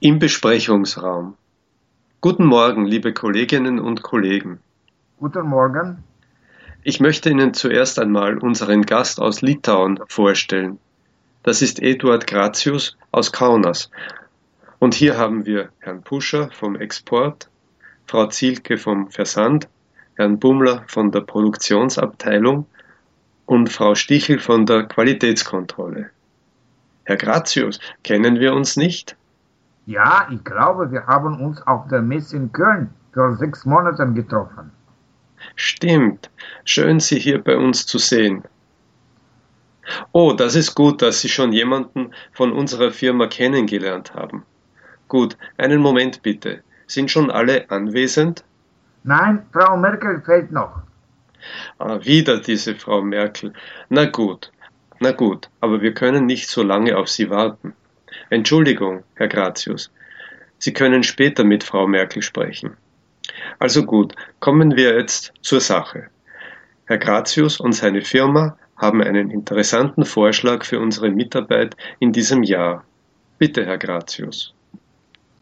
Im Besprechungsraum. Guten Morgen, liebe Kolleginnen und Kollegen. Guten Morgen. Ich möchte Ihnen zuerst einmal unseren Gast aus Litauen vorstellen. Das ist Eduard Gratius aus Kaunas. Und hier haben wir Herrn Puscher vom Export, Frau Zielke vom Versand, Herrn Bummler von der Produktionsabteilung und Frau Stichel von der Qualitätskontrolle. Herr Gratius, kennen wir uns nicht? Ja, ich glaube, wir haben uns auf der Messe in Köln vor sechs Monaten getroffen. Stimmt. Schön, Sie hier bei uns zu sehen. Oh, das ist gut, dass Sie schon jemanden von unserer Firma kennengelernt haben. Gut, einen Moment bitte. Sind schon alle anwesend? Nein, Frau Merkel fehlt noch. Ah, wieder diese Frau Merkel. Na gut, na gut, aber wir können nicht so lange auf Sie warten. Entschuldigung, Herr Gratius. Sie können später mit Frau Merkel sprechen. Also gut, kommen wir jetzt zur Sache. Herr Gratius und seine Firma haben einen interessanten Vorschlag für unsere Mitarbeit in diesem Jahr. Bitte, Herr Gratius.